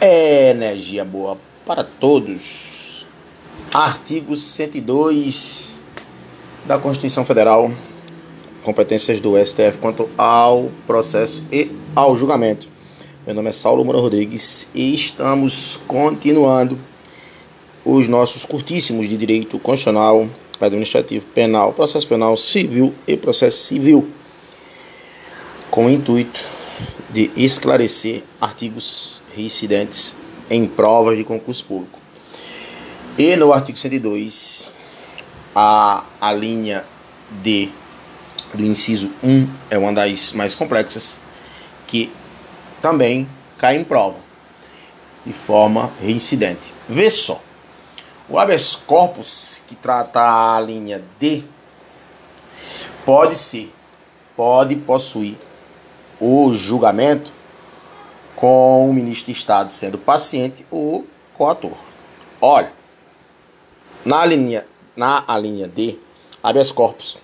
Energia boa para todos. Artigo 102 da Constituição Federal. Competências do STF quanto ao processo e ao julgamento. Meu nome é Saulo Moura Rodrigues e estamos continuando os nossos curtíssimos de direito constitucional, administrativo, penal, processo penal, civil e processo civil, com o intuito de esclarecer artigos reincidentes em provas de concurso público. E no artigo 102, a, a linha D do inciso 1 é uma das mais complexas, que também cai em prova de forma reincidente. Vê só. O habeas corpus, que trata a linha D, pode ser, pode possuir o julgamento com o ministro de Estado sendo paciente ou coator. Olha, na linha, na linha D, habeas corpus,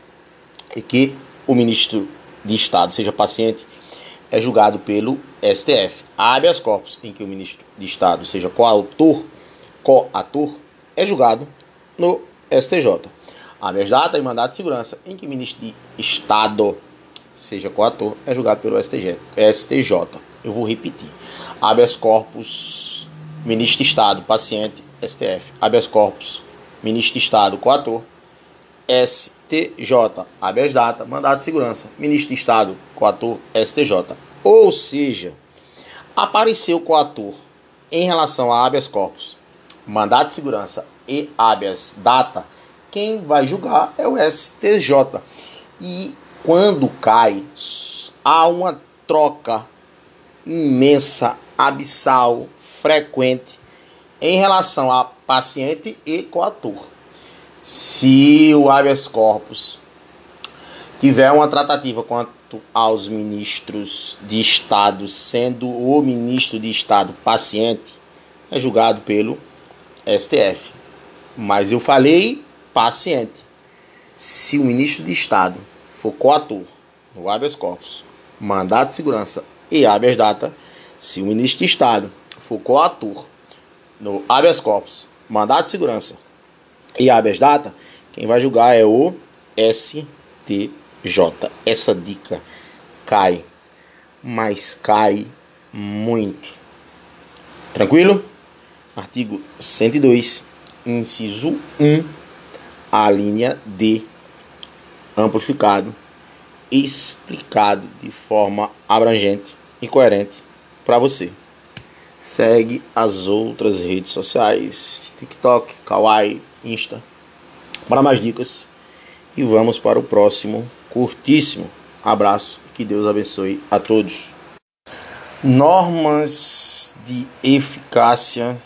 e que o ministro de Estado seja paciente, é julgado pelo STF. Habeas corpus, em que o ministro de Estado seja coautor, coator, é julgado no STJ. Habeas data e mandato de segurança, em que o ministro de Estado seja coator, é julgado pelo STJ. Eu vou repetir. Habeas corpus, ministro de Estado, paciente, STF. Habeas corpus, ministro de Estado, coator, STJ. Habeas data, mandado de segurança, ministro de Estado, coator, STJ. Ou seja, apareceu coator em relação a habeas corpus, mandado de segurança e habeas data, quem vai julgar é o STJ. E quando cai, há uma troca imensa, abissal, frequente em relação a paciente e coator. Se o habeas corpus tiver uma tratativa quanto aos ministros de Estado, sendo o ministro de Estado paciente, é julgado pelo STF. Mas eu falei paciente. Se o ministro de Estado for coator no habeas corpus, mandato de segurança e habeas data, se o ministro de Estado for coator no habeas corpus, mandato de segurança e habeas data, quem vai julgar é o STJ. Essa dica cai, mas cai muito. Tranquilo? Artigo 102, inciso 1, a linha D, amplificado, explicado de forma abrangente e coerente para você. Segue as outras redes sociais, TikTok, Kawaii, Insta, para mais dicas. E vamos para o próximo curtíssimo abraço e que Deus abençoe a todos. Normas de eficácia